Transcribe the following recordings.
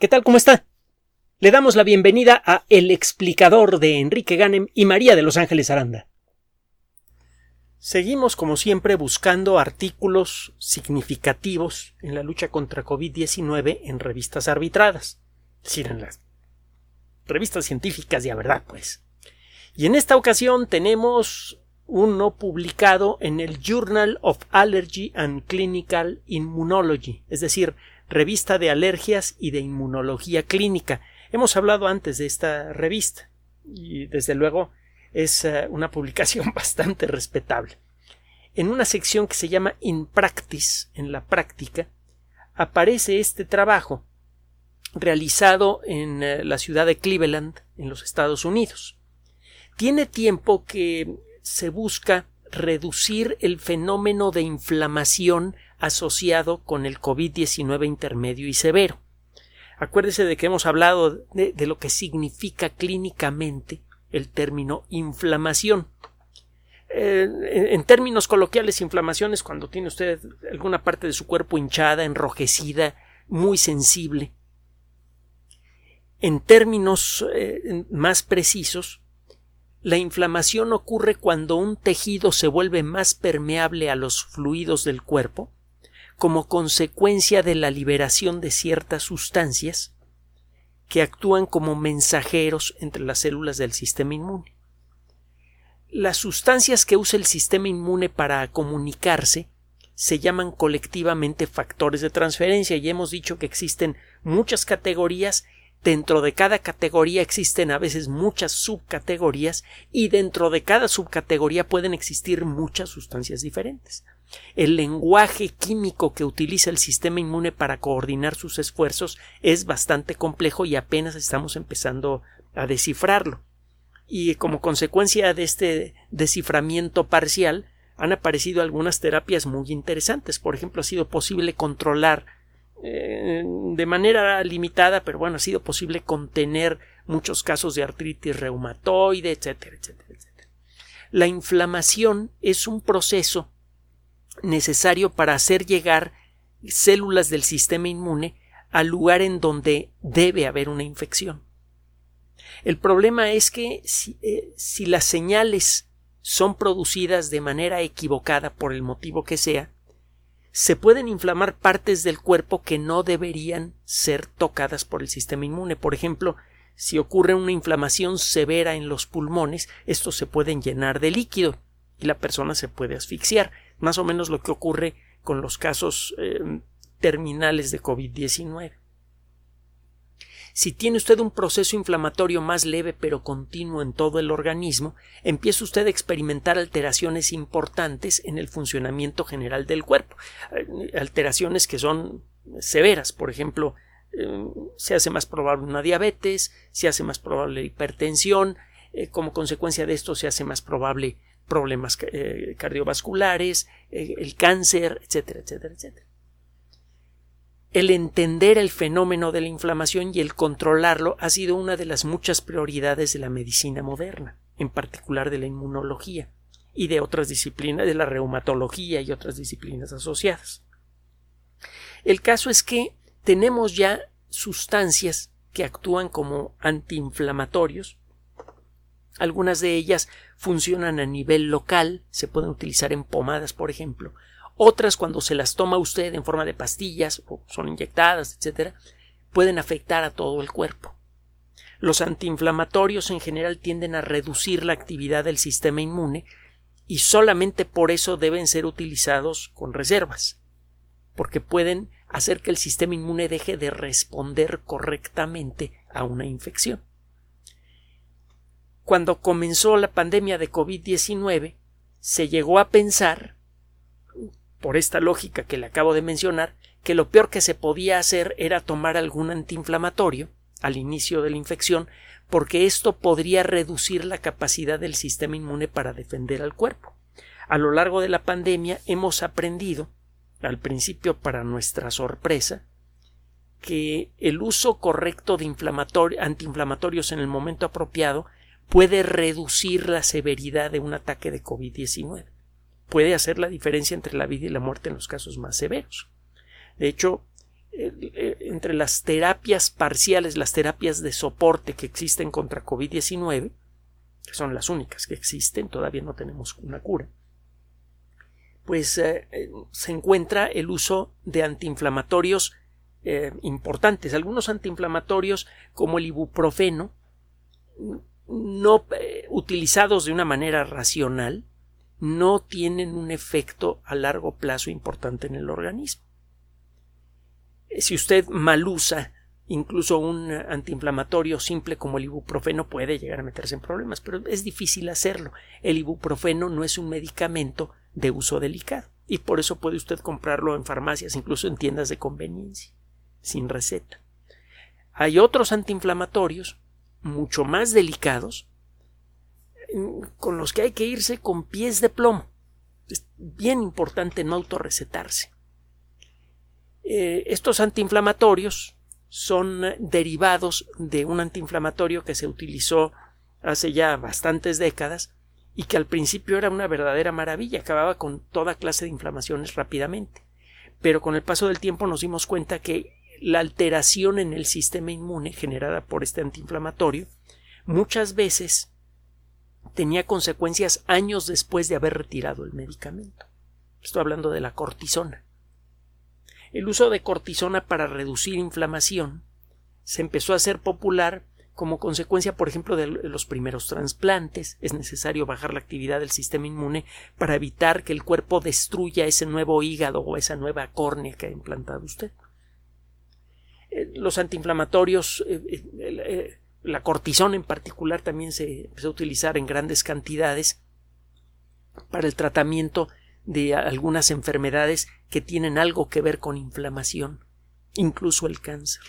¿Qué tal? ¿Cómo está? Le damos la bienvenida a El explicador de Enrique Ganem y María de Los Ángeles Aranda. Seguimos, como siempre, buscando artículos significativos en la lucha contra COVID-19 en revistas arbitradas, es decir, en las revistas científicas de a verdad, pues. Y en esta ocasión tenemos uno publicado en el Journal of Allergy and Clinical Immunology, es decir, revista de alergias y de inmunología clínica. Hemos hablado antes de esta revista y desde luego es eh, una publicación bastante respetable. En una sección que se llama In Practice, en la práctica, aparece este trabajo realizado en eh, la ciudad de Cleveland, en los Estados Unidos. Tiene tiempo que se busca reducir el fenómeno de inflamación asociado con el COVID-19 intermedio y severo. Acuérdese de que hemos hablado de, lo que significa clínicamente el término inflamación. Eh, en, términos coloquiales, inflamación es cuando tiene usted alguna parte de su cuerpo hinchada, enrojecida, muy sensible. En términos eh, más precisos, la inflamación ocurre cuando un tejido se vuelve más permeable a los fluidos del cuerpo como consecuencia de la liberación de ciertas sustancias que actúan como mensajeros entre las células del sistema inmune. Las sustancias que usa el sistema inmune para comunicarse se llaman colectivamente factores de transferencia y hemos dicho que existen muchas categorías Dentro de cada categoría existen a veces muchas subcategorías y dentro de cada subcategoría pueden existir muchas sustancias diferentes. El lenguaje químico que utiliza el sistema inmune para coordinar sus esfuerzos es bastante complejo y apenas estamos empezando a descifrarlo. Y como consecuencia de este desciframiento parcial han aparecido algunas terapias muy interesantes. Por ejemplo, ha sido posible controlar eh, de manera limitada, pero bueno, ha sido posible contener muchos casos de artritis reumatoide, etcétera, etcétera, etcétera. La inflamación es un proceso necesario para hacer llegar células del sistema inmune al lugar en donde debe haber una infección. El problema es que si, eh, si las señales son producidas de manera equivocada por el motivo que sea, se pueden inflamar partes del cuerpo que no deberían ser tocadas por el sistema inmune. Por ejemplo, si ocurre una inflamación severa en los pulmones, estos se pueden llenar de líquido y la persona se puede asfixiar. Más o menos lo que ocurre con los casos eh, terminales de COVID-19. Si tiene usted un proceso inflamatorio más leve pero continuo en todo el organismo, empieza usted a experimentar alteraciones importantes en el funcionamiento general del cuerpo. Eh, alteraciones que son severas, por ejemplo, eh, se hace más probable una diabetes, se hace más probable hipertensión, eh, como consecuencia de esto se hace más probable problemas cardiovasculares, el cáncer, etcétera, etcétera, etcétera el entender el fenómeno de la inflamación y el controlarlo ha sido una de las muchas prioridades de la medicina moderna, en particular de la inmunología y de otras disciplinas, de la reumatología y otras disciplinas asociadas. El caso es que tenemos ya sustancias que actúan como antiinflamatorios. Algunas de ellas funcionan a nivel local, se pueden utilizar en pomadas, por ejemplo, otras, cuando se las toma usted en forma de pastillas o son inyectadas, etcétera, pueden afectar a todo el cuerpo. Los antiinflamatorios en general tienden a reducir la actividad del sistema inmune y solamente por eso deben ser utilizados con reservas, porque pueden hacer que el sistema inmune deje de responder correctamente a una infección. Cuando comenzó la pandemia de COVID-19, se llegó a pensar por esta lógica que le acabo de mencionar, que lo peor que se podía hacer era tomar algún antiinflamatorio al inicio de la infección, porque esto podría reducir la capacidad del sistema inmune para defender al cuerpo. A lo largo de la pandemia hemos aprendido, al principio para nuestra sorpresa, que el uso correcto de antiinflamatorios en el momento apropiado puede reducir la severidad de un ataque de COVID-19 puede hacer la diferencia entre la vida y la muerte en los casos más severos. De hecho, eh, entre las terapias parciales, las terapias de soporte que existen contra COVID-19, que son las únicas que existen, todavía no tenemos una cura, pues eh, eh, se encuentra el uso de antiinflamatorios importantes. Algunos antiinflamatorios, como el ibuprofeno, no utilizados de una manera racional, no tienen un efecto a largo plazo importante en el organismo si usted mal usa incluso un antiinflamatorio simple como el ibuprofeno puede llegar a meterse en problemas, pero es difícil hacerlo. El ibuprofeno no es un medicamento de uso delicado y por eso puede usted comprarlo en farmacias, incluso en tiendas de conveniencia, sin receta. Hay otros antiinflamatorios mucho más delicados con los que hay que irse con pies de plomo. Es bien importante no autorrecetarse. Eh, estos antiinflamatorios son derivados de un antiinflamatorio que se utilizó hace ya bastantes décadas y que al principio era una verdadera maravilla, acababa con toda clase de inflamaciones rápidamente. Pero con el paso del tiempo nos dimos cuenta que la alteración en el sistema inmune generada por este antiinflamatorio muchas veces tenía consecuencias años después de haber retirado el medicamento. Estoy hablando de la cortisona. El uso de cortisona para reducir inflamación se empezó a hacer popular como consecuencia, por ejemplo, de los primeros trasplantes. Es necesario bajar la actividad del sistema inmune para evitar que el cuerpo destruya ese nuevo hígado o esa nueva córnea que ha implantado usted. Eh, los antiinflamatorios, eh, eh, la cortisona en particular, también se empezó a utilizar en grandes cantidades para el tratamiento de algunas enfermedades que tienen algo que ver con inflamación, incluso el cáncer.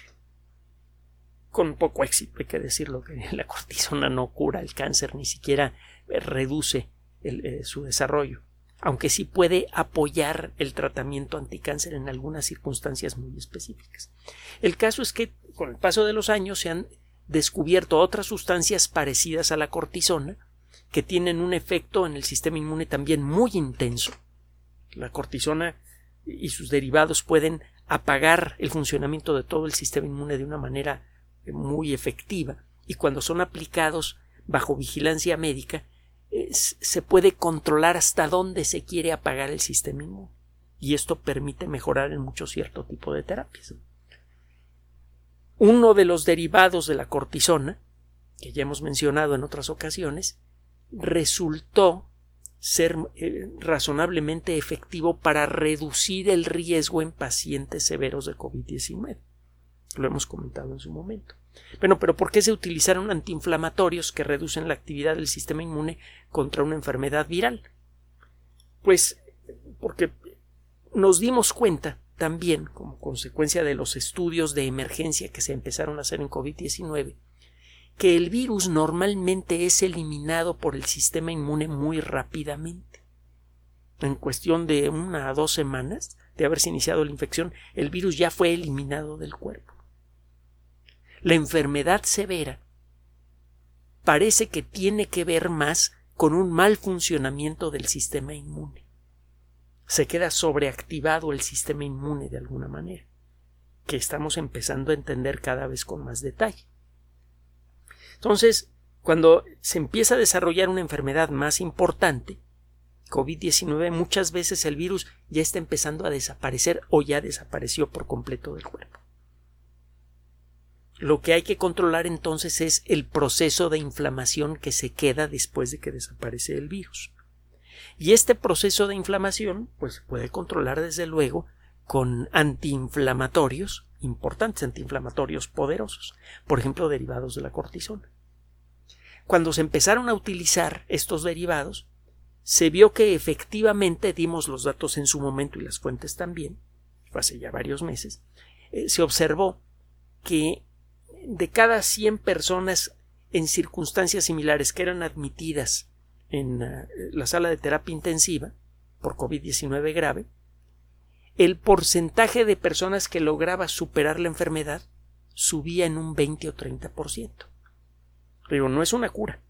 Con poco éxito, hay que decirlo, que la cortisona no cura el cáncer, ni siquiera reduce eh, su desarrollo, aunque sí puede apoyar el tratamiento anticáncer en algunas circunstancias muy específicas. El caso es que con el paso de los años se han descubierto otras sustancias parecidas a la cortisona que tienen un efecto en el sistema inmune también muy intenso la cortisona y sus derivados pueden apagar el funcionamiento de todo el sistema inmune de una manera eh, muy efectiva y cuando son aplicados bajo vigilancia médica se puede controlar hasta dónde se quiere apagar el sistema inmune y esto permite mejorar en mucho cierto tipo de terapias. Uno de los derivados de la cortisona, que ya hemos mencionado en otras ocasiones, resultó ser eh, razonablemente efectivo para reducir el riesgo en pacientes severos de COVID-19. Lo hemos comentado en su momento. Bueno, pero ¿por qué se utilizaron antiinflamatorios que reducen la actividad del sistema inmune contra una enfermedad viral? Pues porque nos dimos cuenta también, como consecuencia de los estudios de emergencia que se empezaron a hacer en COVID-19, que el virus normalmente es eliminado por el sistema inmune muy rápidamente. En cuestión de una a dos semanas de haberse iniciado la infección, el virus ya fue eliminado del cuerpo. La enfermedad severa parece que tiene que ver más con un mal funcionamiento del sistema inmune. Se queda sobreactivado el sistema inmune de alguna manera, que estamos empezando a entender cada vez con más detalle. Entonces, cuando se empieza a desarrollar una enfermedad más importante, COVID-19, muchas veces el virus ya está empezando a desaparecer o ya desapareció por completo del cuerpo. Lo que hay que controlar entonces es el proceso de inflamación que se queda después de que desaparece el virus. Y este proceso de inflamación, pues puede controlar desde luego con antiinflamatorios importantes, antiinflamatorios poderosos, por ejemplo, derivados de la cortisona. Cuando se empezaron a utilizar estos derivados, se vio que efectivamente dimos los datos en su momento y las fuentes también, hace ya varios meses, eh, se observó que de cada 100 personas en circunstancias similares que eran admitidas en eh, la sala de terapia intensiva por COVID-19 grave, el porcentaje de personas que lograba superar la enfermedad subía en un 20 o 30%. Pero no es una cura.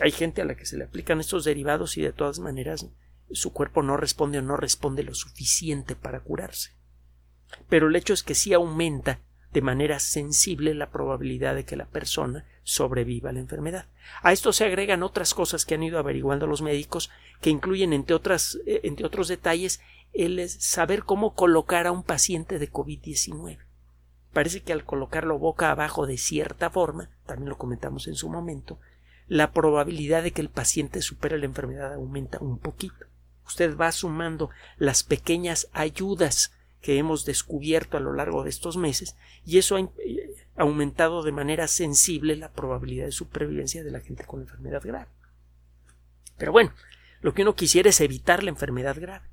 Hay gente a la que se le aplican estos derivados y de todas maneras su cuerpo no responde o no responde lo suficiente para curarse. pero el hecho es que sí aumenta de manera sensible la probabilidad de que la persona sobreviva la enfermedad. A esto se agregan otras cosas que han ido averiguando los médicos, que incluyen, entre, otras, eh, entre otros detalles, el saber cómo colocar a un paciente de COVID-19. Parece que al colocarlo boca abajo de cierta forma, también lo comentamos en su momento, la probabilidad de que el paciente supere la enfermedad aumenta un poquito. Usted va sumando las pequeñas ayudas que hemos descubierto a lo largo de estos meses y eso ha eh, aumentado de manera sensible la probabilidad de supervivencia de la gente con enfermedad grave. Pero bueno, lo que uno quisiera es evitar la enfermedad grave.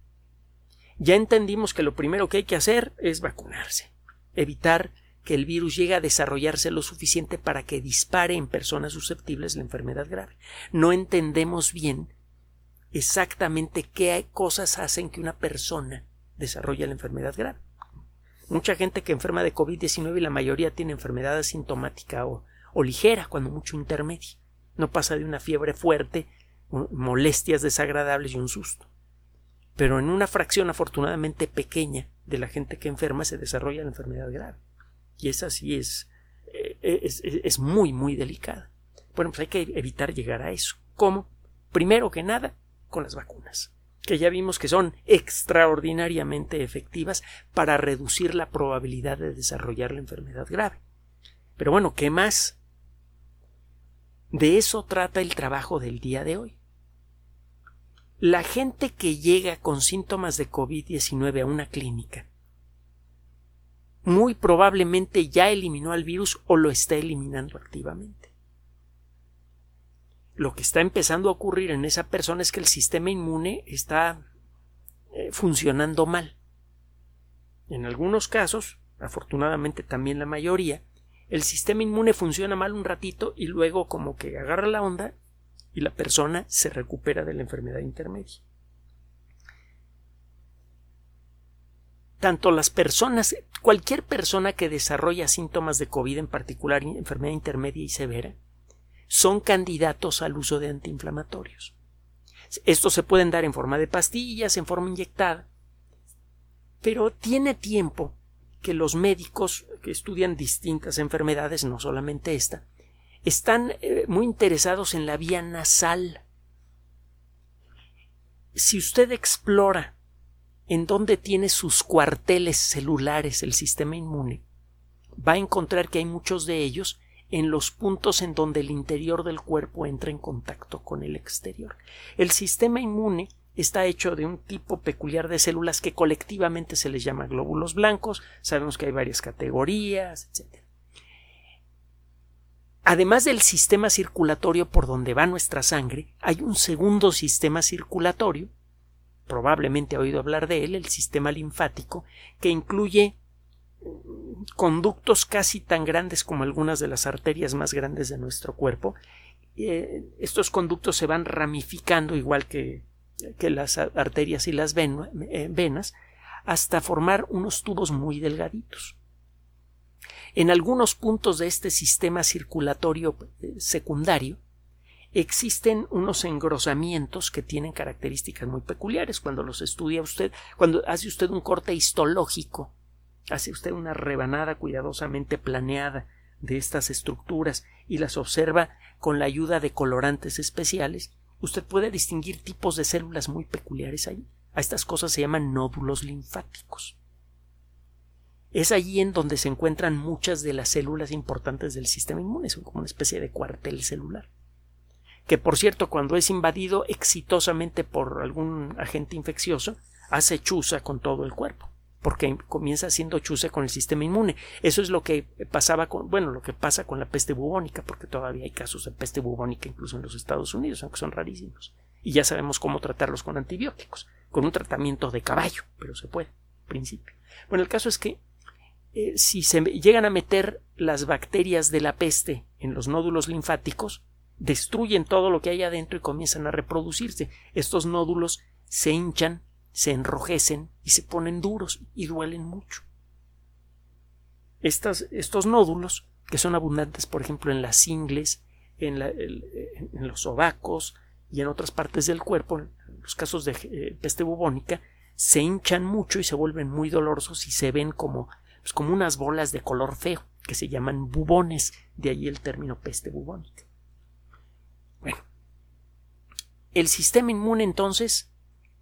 Ya entendimos que lo primero que hay que hacer es vacunarse, evitar que el virus llegue a desarrollarse lo suficiente para que dispare en personas susceptibles la enfermedad grave. No entendemos bien exactamente qué cosas hacen que una persona desarrolle la enfermedad grave. Mucha gente que enferma de COVID-19 y la mayoría tiene enfermedad asintomática o, o ligera, cuando mucho intermedia. No pasa de una fiebre fuerte, molestias desagradables y un susto. Pero en una fracción afortunadamente pequeña de la gente que enferma se desarrolla la enfermedad grave. Y esa sí es, eh, es, es muy, muy delicada. Bueno, pues hay que evitar llegar a eso. ¿Cómo? Primero que nada, con las vacunas que ya vimos que son extraordinariamente efectivas para reducir la probabilidad de desarrollar la enfermedad grave. Pero bueno, ¿qué más? De eso trata el trabajo del día de hoy. La gente que llega con síntomas de COVID-19 a una clínica muy probablemente ya eliminó al virus o lo está eliminando activamente lo que está empezando a ocurrir en esa persona es que el sistema inmune está eh, funcionando mal. En algunos casos, afortunadamente también la mayoría, el sistema inmune funciona mal un ratito y luego como que agarra la onda y la persona se recupera de la enfermedad intermedia. Tanto las personas, cualquier persona que desarrolla síntomas de COVID, en particular enfermedad intermedia y severa, son candidatos al uso de antiinflamatorios. Estos se pueden dar en forma de pastillas, en forma inyectada, pero tiene tiempo que los médicos que estudian distintas enfermedades, no solamente esta, están eh, muy interesados en la vía nasal. Si usted explora en dónde tiene sus cuarteles celulares el sistema inmune, va a encontrar que hay muchos de ellos en los puntos en donde el interior del cuerpo entra en contacto con el exterior. El sistema inmune está hecho de un tipo peculiar de células que colectivamente se les llama glóbulos blancos. Sabemos que hay varias categorías, etc. Además del sistema circulatorio por donde va nuestra sangre, hay un segundo sistema circulatorio, probablemente ha oído hablar de él, el sistema linfático, que incluye conductos casi tan grandes como algunas de las arterias más grandes de nuestro cuerpo. Eh, estos conductos se van ramificando igual que, las arterias y las eh, venas hasta formar unos tubos muy delgaditos. En algunos puntos de este sistema circulatorio eh, secundario existen unos engrosamientos que tienen características muy peculiares. Cuando los estudia usted, cuando hace usted un corte histológico Hace usted una rebanada cuidadosamente planeada de estas estructuras y las observa con la ayuda de colorantes especiales, usted puede distinguir tipos de células muy peculiares ahí. A estas cosas se llaman nódulos linfáticos. Es allí en donde se encuentran muchas de las células importantes del sistema inmune, son como una especie de cuartel celular. Que por cierto, cuando es invadido exitosamente por algún agente infeccioso, hace chuza con todo el cuerpo porque comienza haciendo chuse con el sistema inmune. Eso es lo que pasaba con, bueno, lo que pasa con la peste bubónica, porque todavía hay casos de peste bubónica incluso en los Estados Unidos, aunque son rarísimos. Y ya sabemos cómo tratarlos con antibióticos, con un tratamiento de caballo, pero se puede, en principio. Bueno, el caso es que eh, si se llegan a meter las bacterias de la peste en los nódulos linfáticos, destruyen todo lo que hay adentro y comienzan a reproducirse. Estos nódulos se hinchan se enrojecen y se ponen duros y duelen mucho. estos nódulos, que son abundantes, por ejemplo, en las ingles, en, los sobacos y en otras partes del cuerpo, en los casos de eh, peste bubónica, se hinchan mucho y se vuelven muy dolorosos y se ven como, pues, como unas bolas de color feo que se llaman bubones, de ahí el término peste bubónica. Bueno, el sistema inmune entonces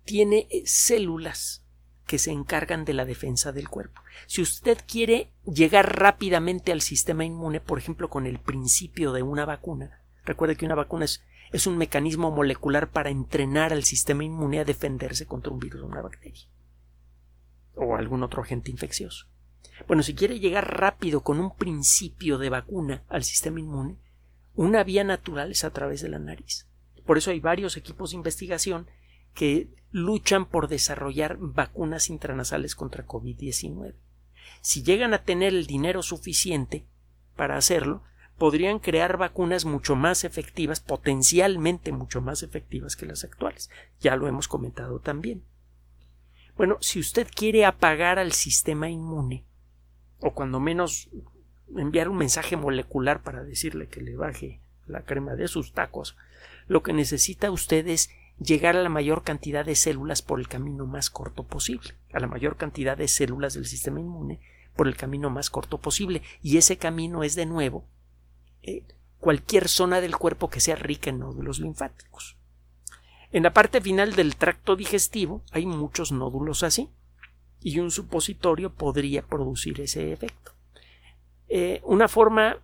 tiene eh, células que se encargan de la defensa del cuerpo. Si usted quiere llegar rápidamente al sistema inmune, por ejemplo, con el principio de una vacuna, recuerde que una vacuna es, es un mecanismo molecular para entrenar al sistema inmune a defenderse contra un virus o una bacteria o algún otro agente infeccioso. Bueno, si quiere llegar rápido con un principio de vacuna al sistema inmune, una vía natural es a través de la nariz. Por eso hay varios equipos de investigación que luchan por desarrollar vacunas intranasales contra COVID-19. Si llegan a tener el dinero suficiente para hacerlo, podrían crear vacunas mucho más efectivas, potencialmente mucho más efectivas que las actuales. Ya lo hemos comentado también. Bueno, si usted quiere apagar al sistema inmune, o cuando menos enviar un mensaje molecular para decirle que le baje la crema de sus tacos, lo que necesita usted es llegar a la mayor cantidad de células por el camino más corto posible, a la mayor cantidad de células del sistema inmune por el camino más corto posible, y ese camino es de nuevo eh, cualquier zona del cuerpo que sea rica en nódulos linfáticos. En la parte final del tracto digestivo hay muchos nódulos así, y un supositorio podría producir ese efecto. Eh, una forma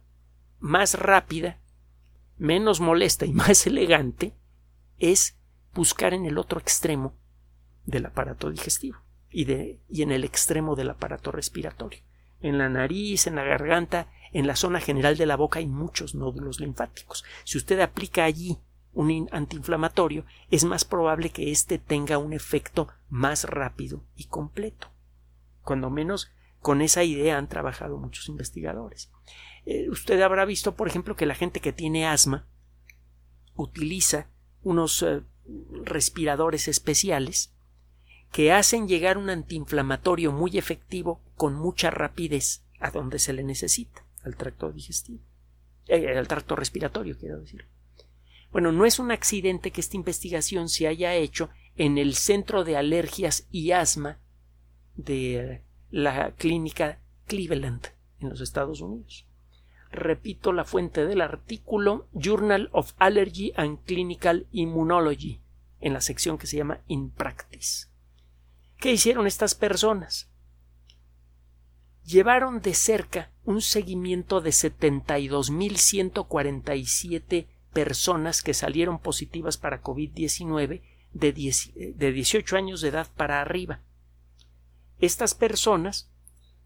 más rápida, menos molesta y más elegante es buscar en el otro extremo del aparato digestivo y, de, y en el extremo del aparato respiratorio. En la nariz, en la garganta, en la zona general de la boca hay muchos nódulos linfáticos. Si usted aplica allí un antiinflamatorio, es más probable que éste tenga un efecto más rápido y completo. Cuando menos con esa idea han trabajado muchos investigadores. Eh, usted habrá visto, por ejemplo, que la gente que tiene asma utiliza unos eh, respiradores especiales que hacen llegar un antiinflamatorio muy efectivo con mucha rapidez a donde se le necesita, al tracto digestivo, eh, al tracto respiratorio, quiero decir. Bueno, no es un accidente que esta investigación se haya hecho en el Centro de Alergias y Asma de la clínica Cleveland en los Estados Unidos. Repito la fuente del artículo Journal of Allergy and Clinical Immunology en la sección que se llama In Practice. ¿Qué hicieron estas personas? Llevaron de cerca un seguimiento de 72.147 personas que salieron positivas para COVID-19 de, de 18 años de edad para arriba. Estas personas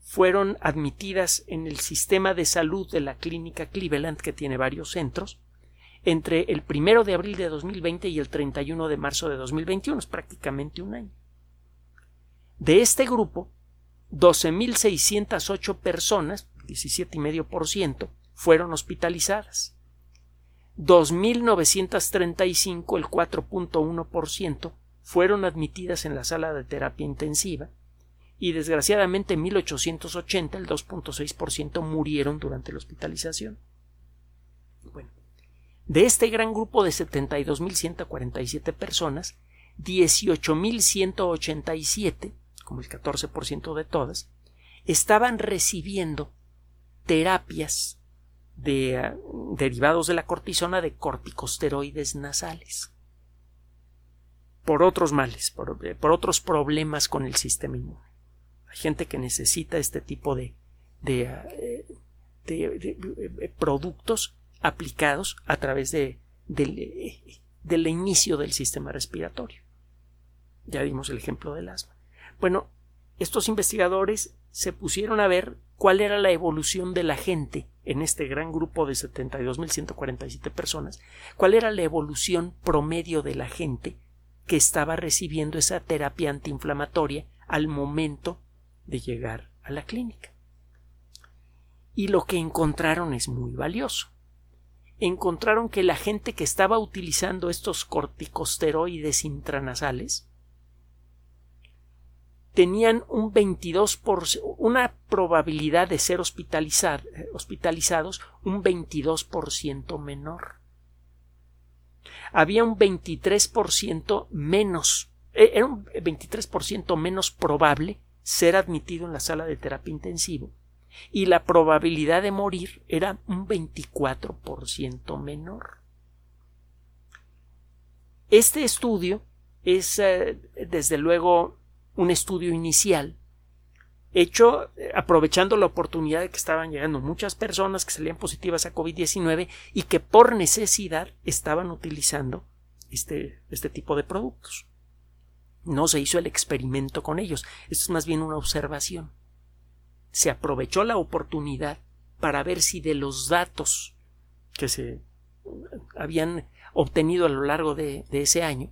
fueron admitidas en el sistema de salud de la clínica Cleveland, que tiene varios centros, entre el primero de abril de 2020 y el 31 de marzo de 2021, es prácticamente un año. De este grupo, 12.608 personas, 17,5%, fueron hospitalizadas. 2.935, el 4.1%, fueron admitidas en la sala de terapia intensiva y desgraciadamente 1880, el 2.6%, murieron durante la hospitalización. Bueno, de este gran grupo de 72.147 personas, 18.187, como el 14% de todas, estaban recibiendo terapias de, ah, derivados de la cortisona de corticosteroides nasales por otros males, por, eh, por otros problemas con el sistema inmune. Hay gente que necesita este tipo de, de, eh, eh, productos aplicados a través de, del inicio del sistema respiratorio. Ya dimos el ejemplo del asma. Bueno, estos investigadores se pusieron a ver cuál era la evolución de la gente en este gran grupo de 72.147 personas, cuál era la evolución promedio de la gente que estaba recibiendo esa terapia antiinflamatoria al momento de llegar a la clínica. Y lo que encontraron es muy valioso. Encontraron que la gente que estaba utilizando estos corticosteroides intranasales tenían un 22 por, una probabilidad de ser hospitalizados un 22% menor. Había un 23% menos e, era un 23% menos probable ser admitido en la sala de terapia intensivo y la probabilidad de morir era un 24% menor. Este estudio es, eh, desde luego, un estudio inicial hecho eh, aprovechando la oportunidad de que estaban llegando muchas personas que salían positivas a COVID-19 y que por necesidad estaban utilizando este, este tipo de productos. No se hizo el experimento con ellos, esto es más bien una observación. Se aprovechó la oportunidad para ver si de los datos que se habían obtenido a lo largo de, de ese año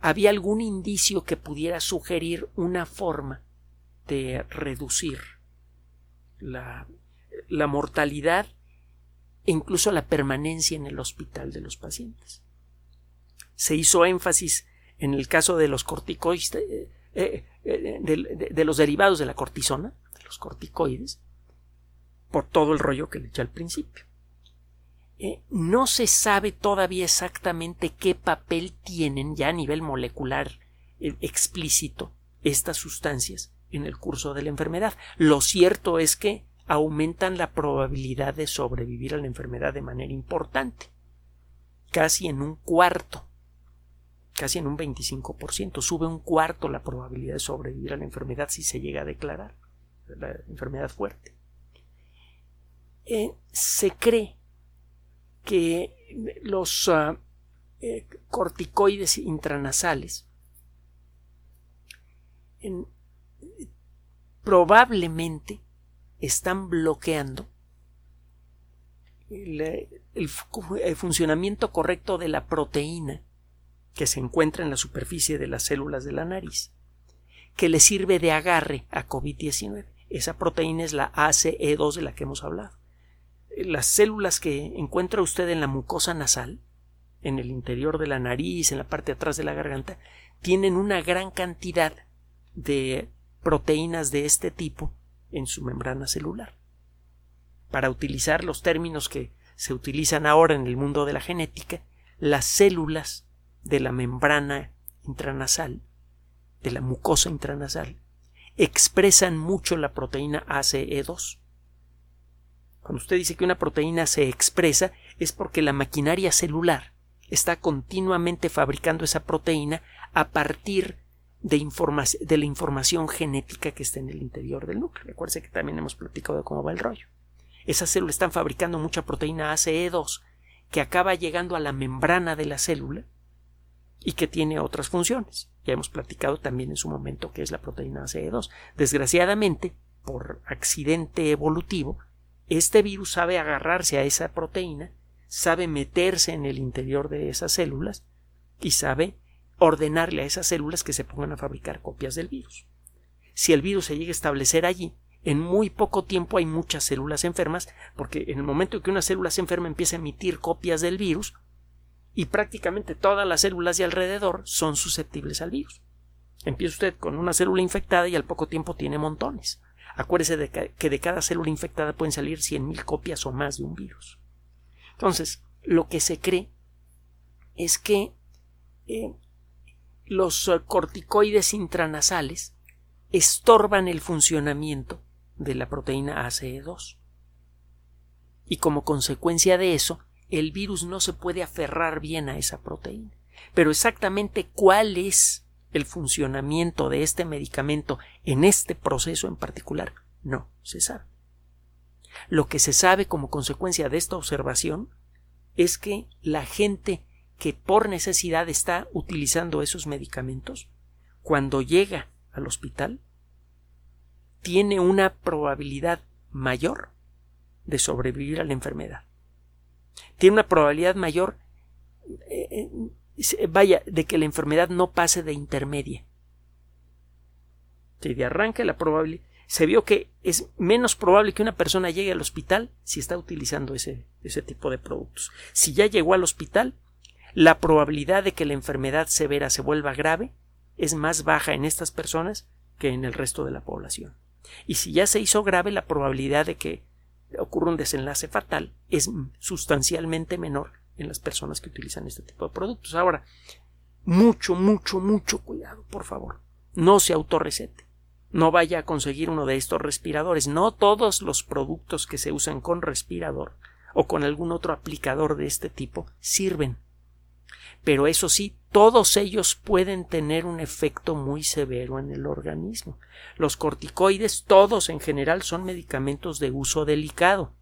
había algún indicio que pudiera sugerir una forma de reducir la, la mortalidad e incluso la permanencia en el hospital de los pacientes. Se hizo énfasis en el caso de los corticoides, eh, eh, eh, de, los derivados de la cortisona, de los corticoides, por todo el rollo que le eché al principio. no se sabe todavía exactamente qué papel tienen ya a nivel molecular explícito estas sustancias en el curso de la enfermedad. Lo cierto es que aumentan la probabilidad de sobrevivir a la enfermedad de manera importante, casi en un cuarto, casi en un 25%, sube un cuarto la probabilidad de sobrevivir a la enfermedad si se llega a declarar la enfermedad fuerte. Eh, se cree que los ah, eh, corticoides intranasales en, probablemente están bloqueando el, funcionamiento correcto de la proteína que se encuentra en la superficie de las células de la nariz, que le sirve de agarre a COVID-19. Esa proteína es la ACE2 de la que hemos hablado. Las células que encuentra usted en la mucosa nasal, en el interior de la nariz, en la parte de atrás de la garganta, tienen una gran cantidad de proteínas de este tipo en su membrana celular. Para utilizar los términos que se utilizan ahora en el mundo de la genética, las células de la membrana intranasal, de la mucosa intranasal, expresan mucho la proteína ACE2. Cuando usted dice que una proteína se expresa es porque la maquinaria celular está continuamente fabricando esa proteína a partir de, la información genética que está en el interior del núcleo. Recuerde que también hemos platicado de cómo va el rollo. Esas células están fabricando mucha proteína ACE2 que acaba llegando a la membrana de la célula y que tiene otras funciones. Ya hemos platicado también en su momento que es la proteína ACE2. Desgraciadamente, por accidente evolutivo, este virus sabe agarrarse a esa proteína, sabe meterse en el interior de esas células y sabe ordenarle a esas células que se pongan a fabricar copias del virus. Si el virus se llega a establecer allí, en muy poco tiempo hay muchas células enfermas, porque en el momento en que una célula se enferma empieza a emitir copias del virus, y prácticamente todas las células de alrededor son susceptibles al virus. Empieza usted con una célula infectada y al poco tiempo tiene montones. Acuérdese de que de cada célula infectada pueden salir cien mil copias o más de un virus. Entonces, lo que se cree es que eh, los eh, corticoides intranasales estorban el funcionamiento de la proteína ACE2. Y como consecuencia de eso, el virus no se puede aferrar bien a esa proteína. Pero exactamente cuál es el funcionamiento de este medicamento en este proceso en particular, no se sabe. Lo que se sabe como consecuencia de esta observación es que la gente que por necesidad está utilizando esos medicamentos, cuando llega al hospital, tiene una probabilidad mayor de sobrevivir a la enfermedad. Tiene una probabilidad mayor, eh, eh, vaya, de que la enfermedad no pase de intermedia. Si de arranque la probabilidad, se vio que es menos probable que una persona llegue al hospital si está utilizando ese, ese tipo de productos. Si ya llegó al hospital, la probabilidad de que la enfermedad severa se vuelva grave es más baja en estas personas que en el resto de la población. Y si ya se hizo grave, la probabilidad de que ocurra un desenlace fatal es sustancialmente menor en las personas que utilizan este tipo de productos. Ahora, mucho, mucho, mucho cuidado, por favor. No se autorrecete. No vaya a conseguir uno de estos respiradores. No todos los productos que se usan con respirador o con algún otro aplicador de este tipo sirven. Pero eso sí, todos ellos pueden tener un efecto muy severo en el organismo. Los corticoides, todos en general, son medicamentos de uso delicado.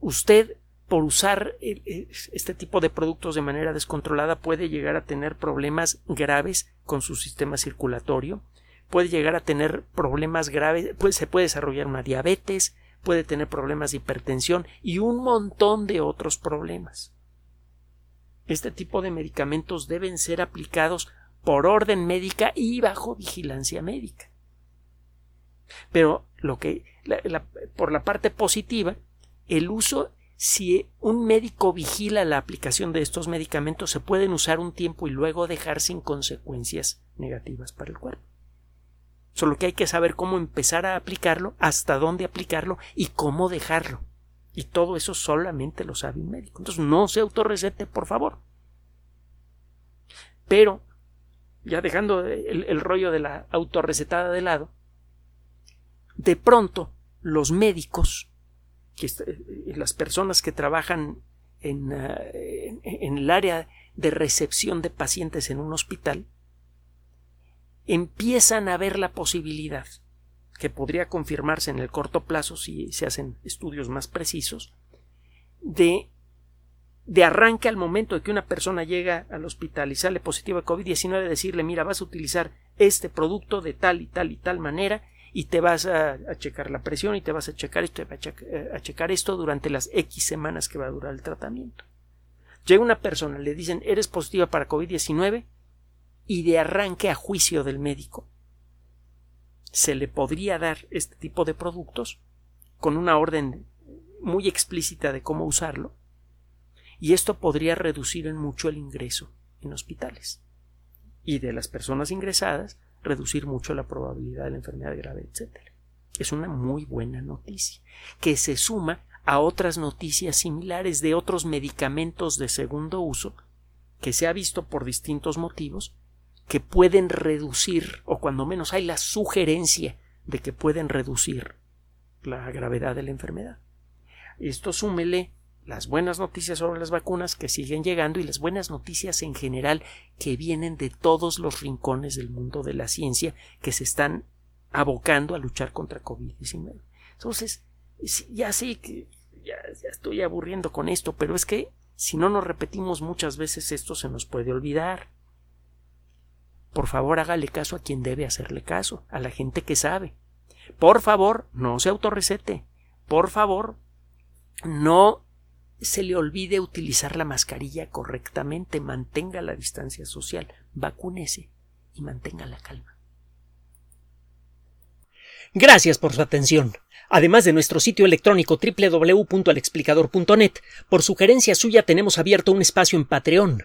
Usted, por usar eh, eh, este tipo de productos de manera descontrolada, puede llegar a tener problemas graves con su sistema circulatorio, puede llegar a tener problemas graves, se puede desarrollar una diabetes, puede tener problemas de hipertensión y un montón de otros problemas. Este tipo de medicamentos deben ser aplicados por orden médica y bajo vigilancia médica. Pero lo que por la parte positiva, el uso si un médico vigila la aplicación de estos medicamentos se pueden usar un tiempo y luego dejar sin consecuencias negativas para el cuerpo. Solo que hay que saber cómo empezar a aplicarlo, hasta dónde aplicarlo y cómo dejarlo. Y todo eso solamente lo sabe un médico. Entonces no se autorrecete, por favor. Pero, ya dejando el, rollo de la autorrecetada de lado, de pronto los médicos, que, las personas que trabajan en, eh, en el área de recepción de pacientes en un hospital, empiezan a ver la posibilidad, que podría confirmarse en el corto plazo si se hacen estudios más precisos, de, de arranque al momento de que una persona llega al hospital y sale positivo de COVID-19, decirle, mira, vas a utilizar este producto de tal y tal y tal manera y te vas a, checar la presión y te vas a checar esto, a checar esto durante las X semanas que va a durar el tratamiento. Llega una persona, le dicen, eres positiva para COVID-19, y de arranque a juicio del médico se le podría dar este tipo de productos con una orden muy explícita de cómo usarlo y esto podría reducir en mucho el ingreso en hospitales y de las personas ingresadas reducir mucho la probabilidad de la enfermedad grave, etc. Es una muy buena noticia que se suma a otras noticias similares de otros medicamentos de segundo uso que se ha visto por distintos motivos que pueden reducir, o cuando menos hay la sugerencia de que pueden reducir la gravedad de la enfermedad. Esto súmele las buenas noticias sobre las vacunas que siguen llegando y las buenas noticias en general que vienen de todos los rincones del mundo de la ciencia que se están abocando a luchar contra COVID-19. Entonces, ya sé que ya, ya estoy aburriendo con esto, pero es que si no nos repetimos muchas veces esto se nos puede olvidar. Por favor, hágale caso a quien debe hacerle caso, a la gente que sabe. Por favor, no se autorrecete. Por favor, no se le olvide utilizar la mascarilla correctamente, mantenga la distancia social, vacúnese y mantenga la calma. Gracias por su atención. Además de nuestro sitio electrónico www.alexplicador.net, por sugerencia suya tenemos abierto un espacio en Patreon,